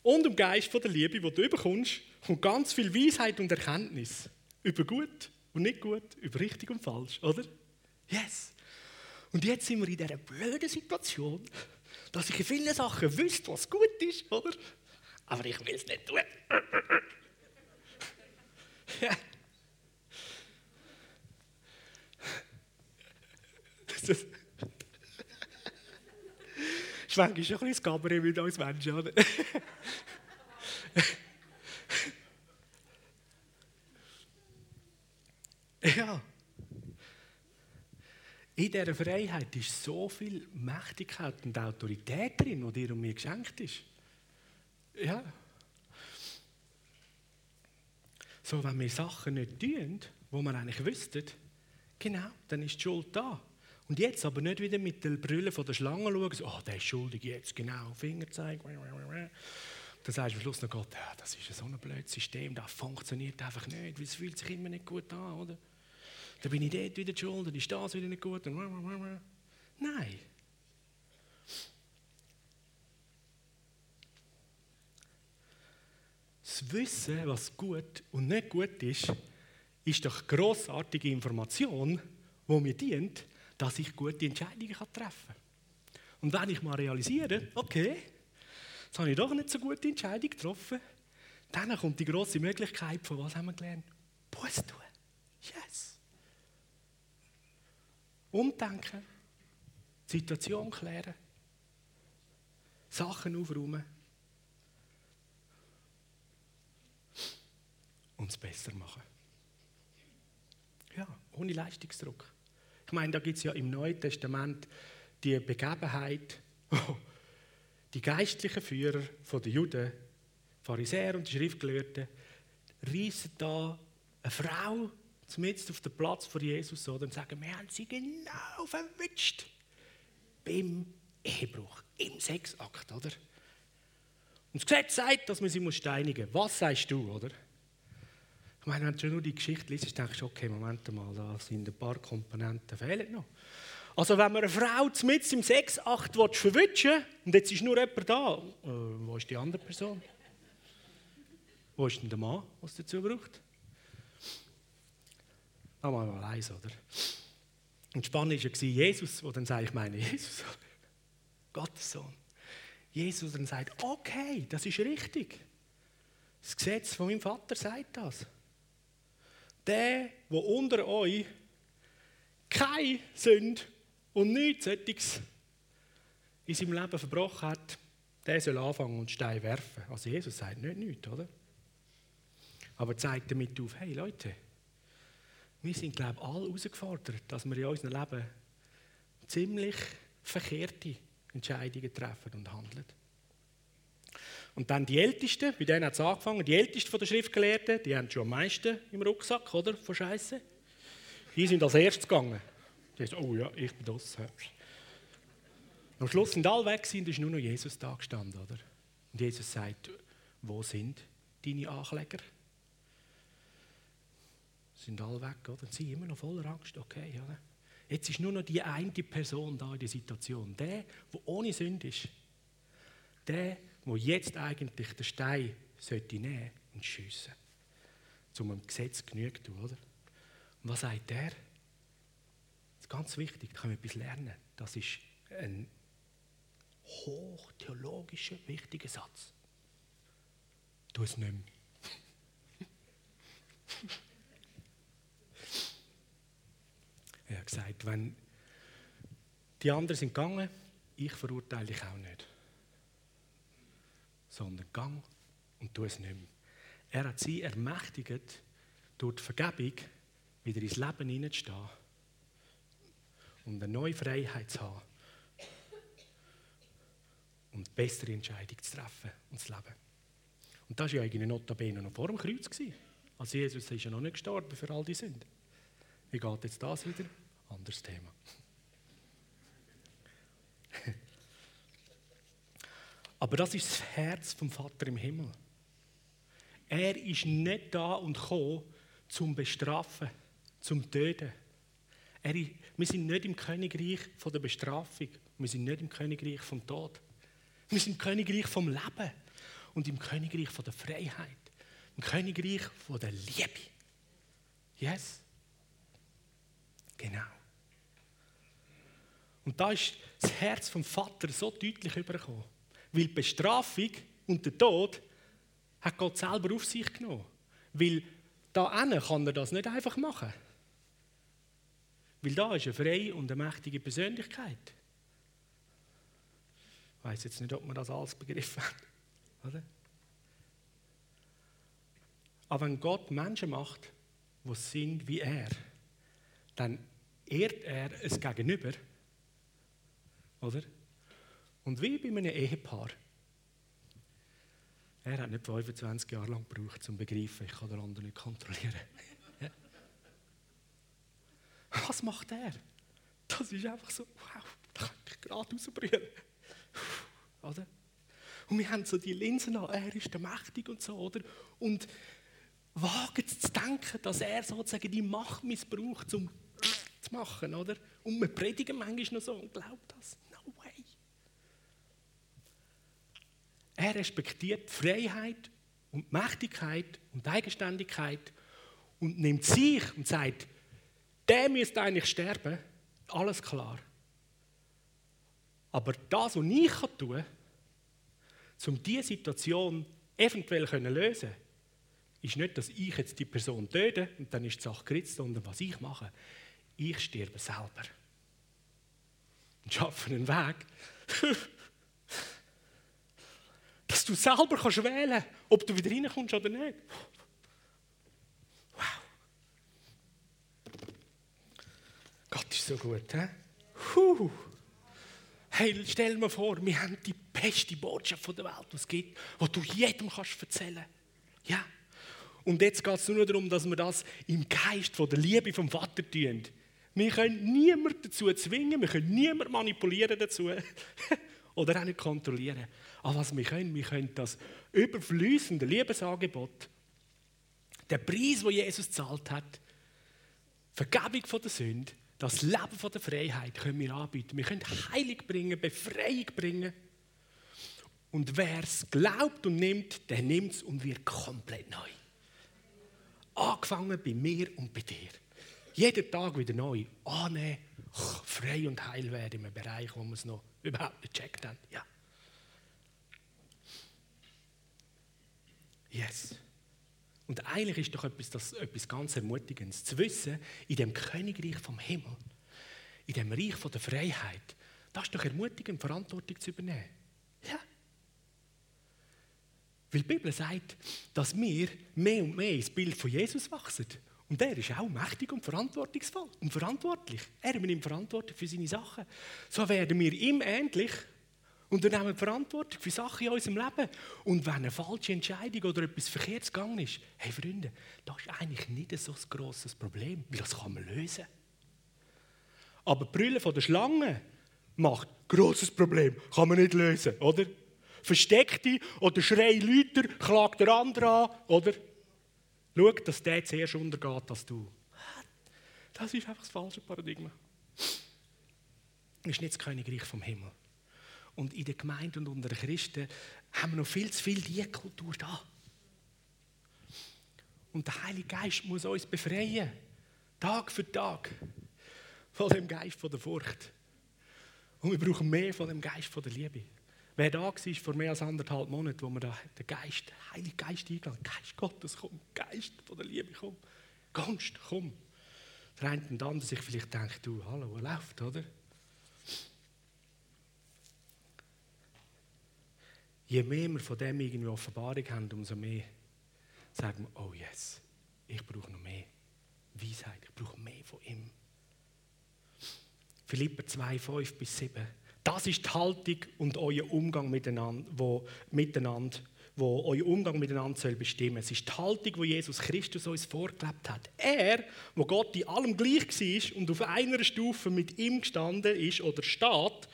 S1: und dem Geist von der Liebe, den du bekommst, kommt ganz viel Weisheit und Erkenntnis über gut und nicht gut, über richtig und falsch, oder? Yes. Und jetzt sind wir in dieser blöden Situation, dass ich in vielen Sachen wüsste, was gut ist, oder? Aber ich will es nicht tun. ja. Das ist manchmal ein bisschen Gabriel mit uns Menschen, oder? *laughs* ja. In dieser Freiheit ist so viel Mächtigkeit und Autorität drin, die dir und mir geschenkt ist. Ja. So, wenn wir Sachen nicht tun, wo wir eigentlich wüssten, genau, dann ist die Schuld da. Und jetzt aber nicht wieder mit der Brille von der Schlange schauen, so, oh, der ist schuldig jetzt, genau, Fingerzeig. Dann sagst du am Schluss noch Gott, ja, das ist so ein blödes System, das funktioniert einfach nicht, weil es fühlt sich immer nicht gut an, oder? Dann bin ich dort wieder schuld, dann ist das wieder nicht gut. Nein. Das Wissen, was gut und nicht gut ist, ist doch grossartige Information, die mir dient, dass ich gute Entscheidungen treffen kann. Und wenn ich mal realisiere, okay, jetzt habe ich doch nicht so gute Entscheidung getroffen, dann kommt die große Möglichkeit, von was haben wir gelernt? Buß tun. Yes. Umdenken, Situation klären, Sachen aufräumen und es besser machen. Ja, ohne Leistungsdruck. Ich meine, da gibt es ja im Neuen Testament die Begebenheit, die geistlichen Führer der Juden, Pharisäer und die Schriftgelehrten, reissen da eine Frau zumindest auf den Platz vor Jesus oder, und sagen, wir haben sie genau verwünscht. Beim Ehebruch, im Sexakt, oder? Und das Gesetz sagt, dass man sie steinigen muss. Was sagst du, oder? Ich meine, wenn du nur die Geschichte liest, denkst du, okay, Moment mal, da sind ein paar Komponenten fehlen noch. Also wenn man eine Frau mit im Sexakt verwünschen und jetzt ist nur jemand da, äh, wo ist die andere Person? Wo ist denn der Mann, was dazu braucht? Nochmal mal eins, oder? Und spannend war Jesus, der dann sagt, ich meine Jesus, *laughs* Gottes Sohn. Jesus dann sagt, okay, das ist richtig. Das Gesetz von meinem Vater sagt das. Der, der unter euch keine Sünde und nichts Sättiges in seinem Leben verbrochen hat, der soll anfangen und Stein werfen. Also Jesus sagt nicht nichts, oder? Aber zeigt damit auf, hey Leute, wir sind, glaube ich, alle herausgefordert, dass wir in unserem Leben ziemlich verkehrte Entscheidungen treffen und handeln. Und dann die Ältesten, bei denen hat es angefangen, die Ältesten der Schriftgelehrten, die haben schon am meisten im Rucksack, oder, von Scheiße. Die sind als erstes gegangen. Die sagen, oh ja, ich bin das. Am Schluss sind alle weg und ist nur noch Jesus da gestanden, oder? Und Jesus sagt, wo sind deine Ankläger? sind alle weg, oder? Und sie immer noch voller Angst, okay, oder? Jetzt ist nur noch die eine Person da in der Situation. Der, der ohne Sünde ist. Der, wo jetzt eigentlich den Stein sollte nehmen und schiessen. Um dem Gesetz genügt oder? Und was sagt er? Das ist ganz wichtig, da können wir etwas lernen. Das ist ein hochtheologischer, wichtiger Satz. Tu es nicht mehr. *laughs* er hat gesagt, wenn die anderen sind gegangen, ich verurteile dich auch nicht. Sondern gang und tu es nicht mehr. Er hat sie ermächtigt, durch die Vergebung wieder ins Leben hineinzustehen und eine neue Freiheit zu haben und bessere Entscheidungen zu treffen und zu leben. Und das war ja eigentlich notabene noch vor dem Kreuz. Gewesen. Also Jesus ist ja noch nicht gestorben für all die Sünden. Wie geht jetzt das wieder? Anderes Thema. *laughs* Aber das ist das Herz vom Vater im Himmel. Er ist nicht da und gekommen, zum Bestrafen, zum Töten. Er, wir sind nicht im Königreich von der Bestrafung. Wir sind nicht im Königreich vom Tod. Wir sind im Königreich vom Leben und im Königreich von der Freiheit. Im Königreich von der Liebe. Yes? Genau. Und da ist das Herz vom Vater so deutlich übergekommen. Weil die Bestrafung und der Tod hat Gott selber auf sich genommen. Weil da kann er das nicht einfach machen. Weil da ist eine freie und eine mächtige Persönlichkeit. Ich weiß jetzt nicht, ob man das alles begriffen hat. Oder? Aber wenn Gott Menschen macht, die sind wie er, dann ehrt er es Gegenüber. Oder? Und wie bei einem Ehepaar. Er hat nicht 25 Jahre lang gebraucht, um zu begreifen, ich kann den anderen nicht kontrollieren. *laughs* Was macht er? Das ist einfach so, wow, da kann ich gerade rausbrüllen. Oder? Und wir haben so die Linsen an, er ist der Mächtig und so, oder? Und wagen zu denken, dass er sozusagen die Macht missbraucht, um zu machen, oder? Und wir predigen manchmal noch so und glaubt das. No way. Er respektiert die Freiheit und die Mächtigkeit und die Eigenständigkeit und nimmt sich und sagt, der müsste eigentlich sterben. Alles klar. Aber das, was ich tun kann, um diese Situation eventuell zu lösen, ist nicht, dass ich jetzt die Person töte und dann ist die Sache geritzt, sondern was ich mache, ich sterbe selber. Und schaffe einen Weg, *laughs* dass du selber kannst wählen ob du wieder reinkommst oder nicht. Wow. Gott ist so gut, hä? Huh. Hey, stell dir vor, wir haben die beste Botschaft der Welt, die es gibt, die du jedem kannst erzählen Ja. Und jetzt geht es nur darum, dass wir das im Geist von der Liebe vom Vater tun. Wir können niemanden dazu zwingen, wir können niemanden manipulieren dazu. *laughs* Oder auch nicht kontrollieren. Aber was wir können, wir können das überflüssende Liebesangebot, der Preis, den Jesus gezahlt hat, Vergebung von der Sünde, das Leben von der Freiheit können wir anbieten. Wir können Heilung bringen, Befreiung bringen. Und wer es glaubt und nimmt, der nimmt es und wird komplett neu. Angefangen bei mir und bei dir. Jeden Tag wieder neu annehmen, frei und heil werden in einem Bereich, wo wir es noch überhaupt nicht gecheckt haben. Ja. Yes. Und eigentlich ist doch etwas, das, etwas ganz Ermutigendes, zu wissen, in dem Königreich vom Himmel, in dem Reich von der Freiheit, das ist doch ermutigend, Verantwortung zu übernehmen. Ja. Weil die Bibel sagt, dass wir mehr und mehr ins Bild von Jesus wachsen. Und er ist auch mächtig und verantwortungsvoll und verantwortlich. Er übernimmt Verantwortung für seine Sachen. So werden wir ihm ähnlich und nehmen Verantwortung für Sachen in unserem Leben. Und wenn eine falsche Entscheidung oder etwas Verkehrtes gegangen ist, hey Freunde, das ist eigentlich nicht so ein grosses Problem, weil das kann man lösen. Aber die Brille von der Schlange macht ein grosses Problem, kann man nicht lösen, oder? Versteckte oder schrei Leute, klagt der andere an, oder? Schau, dass der zuerst untergeht als du. Das ist einfach das falsche Paradigma. Das ist nicht das Königreich vom Himmel. Und in der Gemeinde und unter den Christen haben wir noch viel zu viel diese Kultur da. Und der Heilige Geist muss uns befreien. Tag für Tag. Von dem Geist von der Furcht. Und wir brauchen mehr von dem Geist von der Liebe. Wer da war vor mehr als anderthalb Monaten, wo wir da den Geist, den Heiligen Geist eingeladen Geist Gottes, komm, Geist von der Liebe, komm. Gunst, komm. Der eine und andere sich vielleicht denkt, du, hallo, wo läuft, oder? Je mehr wir von dem irgendwie Offenbarung haben, umso mehr sagen wir, oh yes, ich brauche noch mehr Weisheit, ich brauche mehr von ihm. Philipper 2, 5 bis 7. Das ist die Haltung und euer Umgang miteinander, wo, miteinander, wo euer Umgang miteinander soll bestimmen. Es ist die Haltung, wo Jesus Christus uns vorgelebt hat. Er, wo Gott in allem gleich war und auf einer Stufe mit ihm gestanden ist oder steht,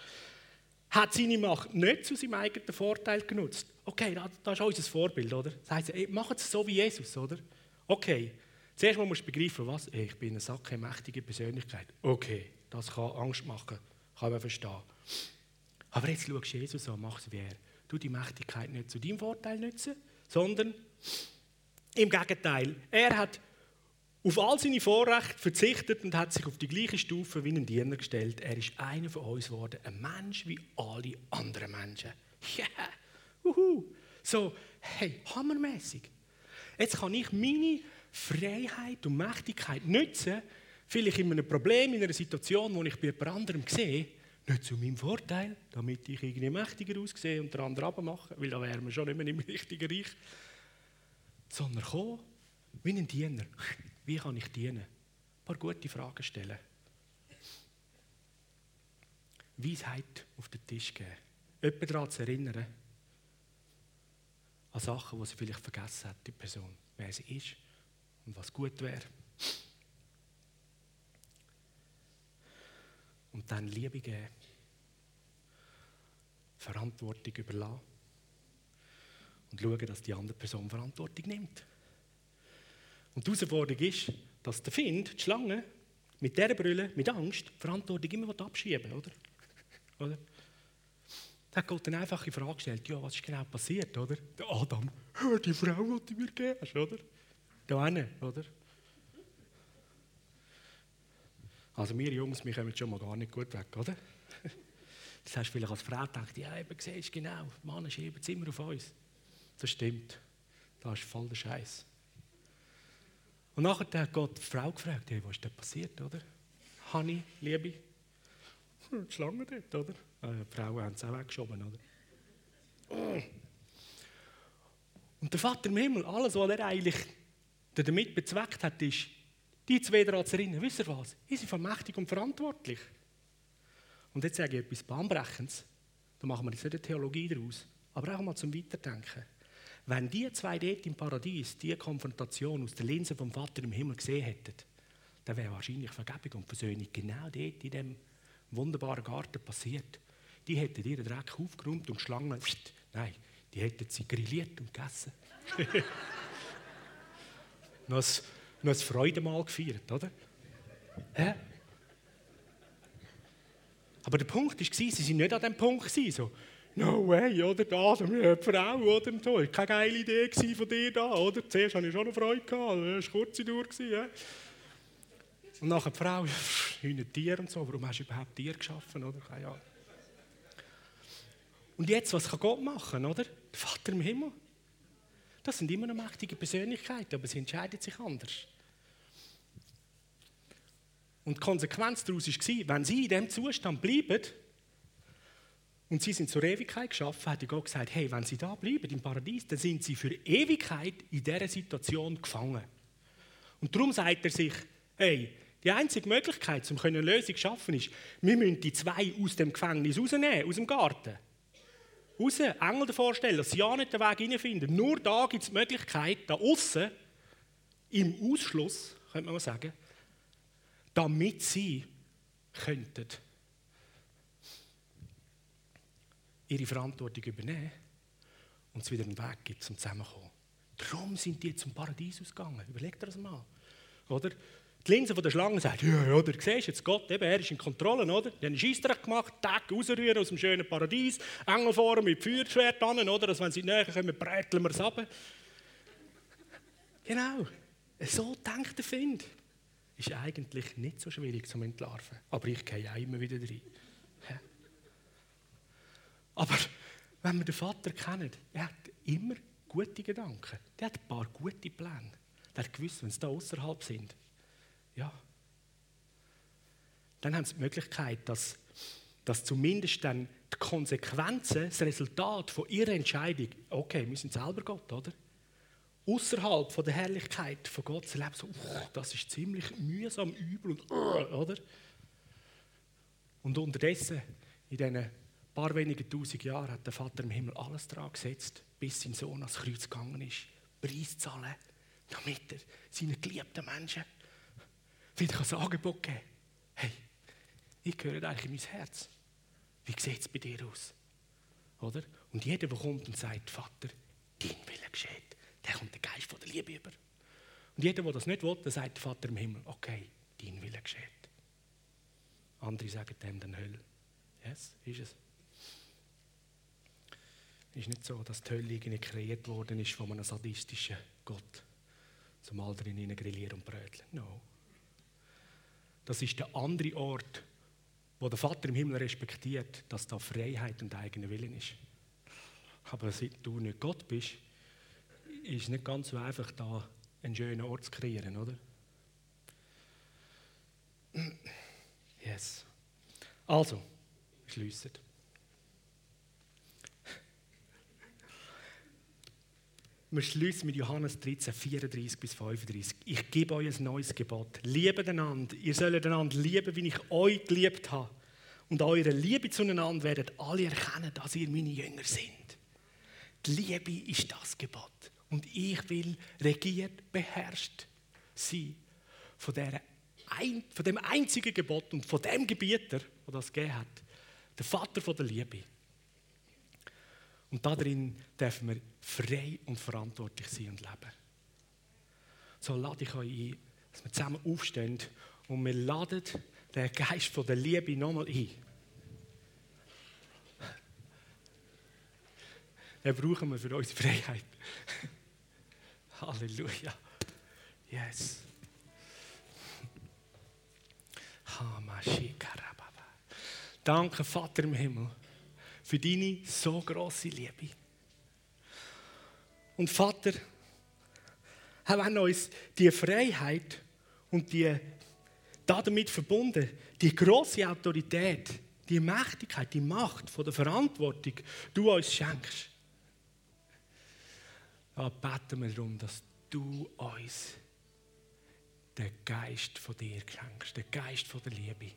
S1: hat seine Macht nicht zu seinem eigenen Vorteil genutzt. Okay, das ist unser Vorbild, oder? Das heisst, ey, macht es so wie Jesus, oder? Okay, zuerst mal musst du begreifen, was? Ich bin eine Sache mächtige Persönlichkeit. Okay, das kann Angst machen, kann man verstehen. Aber jetzt schaust Jesus an, es wie er. Du die Mächtigkeit nicht zu deinem Vorteil nutzen, sondern im Gegenteil. Er hat auf all seine Vorrechte verzichtet und hat sich auf die gleiche Stufe wie ein Diener gestellt. Er ist einer von uns geworden, ein Mensch wie alle anderen Menschen. Yeah. uhu. So, hey, hammermäßig. Jetzt kann ich meine Freiheit und Mächtigkeit nutzen, vielleicht in einem Problem, in einer Situation, wo ich bei jemand anderem sehe, nicht zu meinem Vorteil, damit ich irgendwie mächtiger aussehe und der andere abmache, weil da wären wir schon nicht mehr im richtigen Reich, sondern kommen wie ein Diener. Wie kann ich dienen? Ein paar gute Fragen stellen. Weisheit auf den Tisch geben. Jemanden daran zu erinnern, an Sachen, die sie vielleicht vergessen hat, die Person, wer sie ist und was gut wäre. Und dann Liebe geben. Verantwortung überlassen. Und schauen, dass die andere Person Verantwortung nimmt. Und die Herausforderung ist, dass der Find, die Schlange, mit dieser Brille, mit Angst, Verantwortung immer abschieben oder? *laughs* oder? Da hat Gott eine einfache Frage gestellt, ja, was ist genau passiert, oder? Der Adam, die Frau, die du mir gegeben hast, oder? Da eine, oder? Also wir Jungs, wir kommen schon mal gar nicht gut weg, oder? *laughs* Das hast du vielleicht als Frau gedacht, ja, eben, siehst du genau, Mann schieben es immer auf uns. Das stimmt. Das ist voll der Scheiß. Und nachher hat Gott die Frau gefragt, hey, was ist denn passiert, oder? Honey, Liebe? Hm, die Schlange dort, oder? Äh, die Frauen haben es auch weggeschoben, oder? Und der Vater im Himmel, alles, was er eigentlich damit bezweckt hat, ist, die zwei erinnern, wisst ihr was? Sie sind vermächtig und verantwortlich. Und jetzt sage ich etwas Bahnbrechendes. Da machen wir jetzt nicht eine Theologie daraus, aber auch mal zum Weiterdenken. Wenn die zwei dort im Paradies die Konfrontation aus der Linse vom Vater im Himmel gesehen hätten, dann wäre wahrscheinlich Vergebung und Versöhnung genau dort in diesem wunderbaren Garten passiert. Die hätten ihren Dreck aufgeräumt und Schlangen, nein, die hätten sie grilliert und gegessen. *laughs* ein, noch ein Freudemal gefeiert, oder? Hä? Aber der Punkt war, sie waren nicht an dem Punkt. So, no way, oder? Da, so eine Frau, oder? Und so. Keine geile Idee von dir da, oder? Zuerst hatte ich schon eine Freude, gehabt, das war kurze Dauer. Ja? Und nachher die Frau, *laughs* ein Tier und so, warum hast du überhaupt Tier geschaffen, oder? Keine Ahnung. Und jetzt, was kann Gott machen, oder? Der Vater im Himmel. Das sind immer noch mächtige Persönlichkeiten, aber sie entscheiden sich anders. Und die Konsequenz daraus war, wenn sie in diesem Zustand bleiben, und sie sind zur Ewigkeit geschaffen, hat Gott gesagt, hey, wenn sie da bleiben im Paradies, dann sind sie für Ewigkeit in dieser Situation gefangen. Und darum sagt er sich, hey, die einzige Möglichkeit, um eine Lösung zu schaffen, ist, wir müssen die zwei aus dem Gefängnis rausnehmen, aus dem Garten. Raus, Engel davor stellen, dass sie ja nicht den Weg hineinfinden. Nur da gibt es die Möglichkeit, da außen, im Ausschluss, könnte man mal sagen, damit sie könnten ihre Verantwortung übernehmen und es wieder einen Weg gibt zum Zusammenkommen. Darum sind die zum Paradies ausgegangen. Überlegt das mal. Oder? Die Linse von der Schlange sagt, ja, oder, siehst jetzt Gott, eben, er ist in Kontrolle, oder? Die haben einen Scheissdreck gemacht, Tag rausrühren aus dem schönen Paradies, Engel vor mit Feuerschwert an, oder? Dass wenn sie näher kommen, bräteln wir es ab. Genau. So denkt der Find. Ist eigentlich nicht so schwierig zu entlarven. Aber ich gehe auch immer wieder rein. Aber wenn wir den Vater kennen, er hat immer gute Gedanken. Der hat ein paar gute Pläne. Der hat gewusst, wenn sie da außerhalb sind, ja, dann haben sie die Möglichkeit, dass, dass zumindest dann die Konsequenzen, das Resultat von ihrer Entscheidung, okay, wir sind selber Gott, oder? Außerhalb von der Herrlichkeit von Gott zu leben, so, uh, das ist ziemlich mühsam, übel und, uh, oder? Und unterdessen, in diesen paar wenigen tausend Jahren, hat der Vater im Himmel alles daran gesetzt, bis sein Sohn ans Kreuz gegangen ist, Preis zahlen, damit er seinen geliebten Menschen wieder ein Angebot geben. Hey, ich gehöre eigentlich in mein Herz. Wie sieht es bei dir aus? Oder? Und jeder, der kommt und sagt, Vater, dein Wille geschieht, der kommt der Geist von der Liebe über. Und jeder, der das nicht will, der sagt Vater im Himmel, okay, dein Wille geschieht. Andere sagen dem dann Hölle. Yes, ist es. Es ist nicht so, dass die Hölle irgendwie kreiert worden ist von einem sadistischen Gott, zum all drin grillieren und bröteln. No. Das ist der andere Ort, wo der Vater im Himmel respektiert, dass da Freiheit und eigener Willen ist. Aber seit du nicht Gott bist, ist es nicht ganz so einfach, da einen schönen Ort zu kreieren, oder? Yes. Also, schliessen. Wir schließen mit Johannes 13, 34 bis 35. Ich gebe euch ein neues Gebot. Liebe einander. Ihr sollt einander lieben, wie ich euch geliebt habe. Und eure Liebe zueinander werden alle erkennen, dass ihr meine Jünger sind. Die Liebe ist das Gebot. Und ich will regiert, beherrscht sein von, der, von dem einzigen Gebot und von dem Gebieter, der das gegeben hat. Der Vater von der Liebe. Und darin dürfen wir frei und verantwortlich sein und leben. So lade ich euch ein, dass wir zusammen aufstehen und wir laden den Geist von der Liebe nochmal ein. Den brauchen wir für unsere Freiheit. *laughs* Halleluja. Yes. Danke, Vater im Himmel für deine so große Liebe. Und Vater, haben uns die Freiheit und die damit verbunden, die große Autorität, die Mächtigkeit, die Macht von der Verantwortung, du uns schenkst. Da beten wir darum, dass du uns den Geist von dir schenkst, den Geist von der Liebe.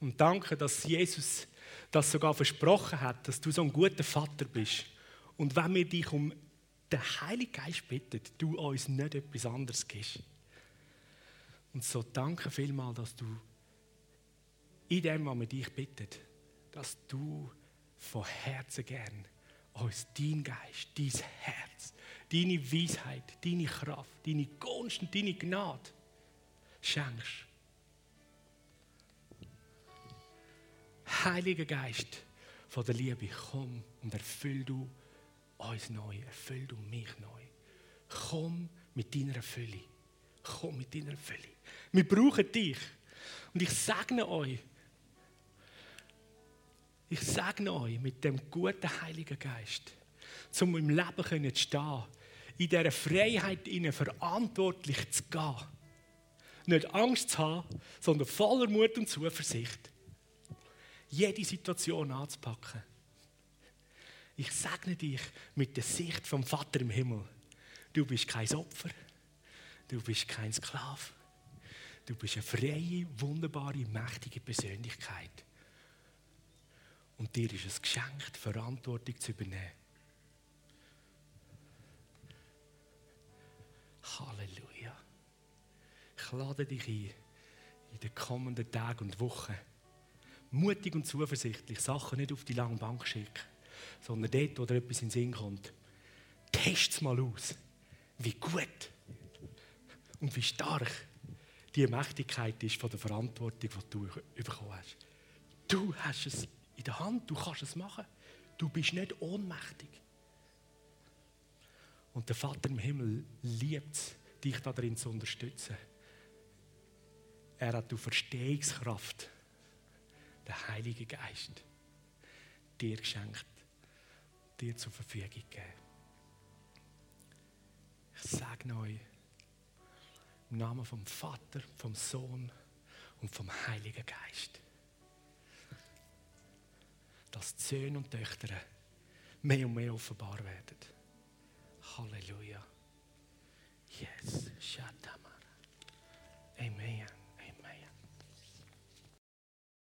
S1: Und danke, dass Jesus das sogar versprochen hat, dass du so ein guter Vater bist. Und wenn wir dich um den Heiligen Geist bitten, du uns nicht etwas anderes gibst. Und so danke vielmal, dass du in dem, was wir dich bitten, dass du von Herzen gern uns dein Geist, dein Herz, deine Weisheit, deine Kraft, deine Gunst und deine Gnade schenkst. Heiliger Geist von der Liebe, komm und erfüll du uns neu, erfüll du mich neu. Komm mit deiner Fülle. Komm mit deiner Fülle. Wir brauchen dich. Und ich segne euch, ich segne euch mit dem guten Heiligen Geist, um im Leben zu stehen, in dieser Freiheit ihnen verantwortlich zu gehen. Nicht Angst zu haben, sondern voller Mut und Zuversicht jede Situation anzupacken. Ich segne dich mit der Sicht vom Vater im Himmel. Du bist kein Opfer, du bist kein Sklave, du bist eine freie, wunderbare, mächtige Persönlichkeit. Und dir ist es geschenkt, Verantwortung zu übernehmen. Halleluja. Ich lade dich ein, in den kommenden Tagen und Wochen mutig und zuversichtlich Sachen nicht auf die lange Bank schicken, sondern dort, wo dir etwas in den Sinn kommt, test es mal aus, wie gut und wie stark die Mächtigkeit ist von der Verantwortung, die du bekommen hast. Du hast es in der Hand, du kannst es machen. Du bist nicht ohnmächtig. Und der Vater im Himmel liebt es, dich darin zu unterstützen. Er hat die Verstehungskraft, der Heilige Geist, dir geschenkt, dir zur Verfügung gegeben. Ich sage euch, im Namen vom Vater, vom Sohn und vom Heiligen Geist, dass die Söhne und Töchter mehr und mehr offenbar werden. Halleluja. Yes. Shatamara. Amen.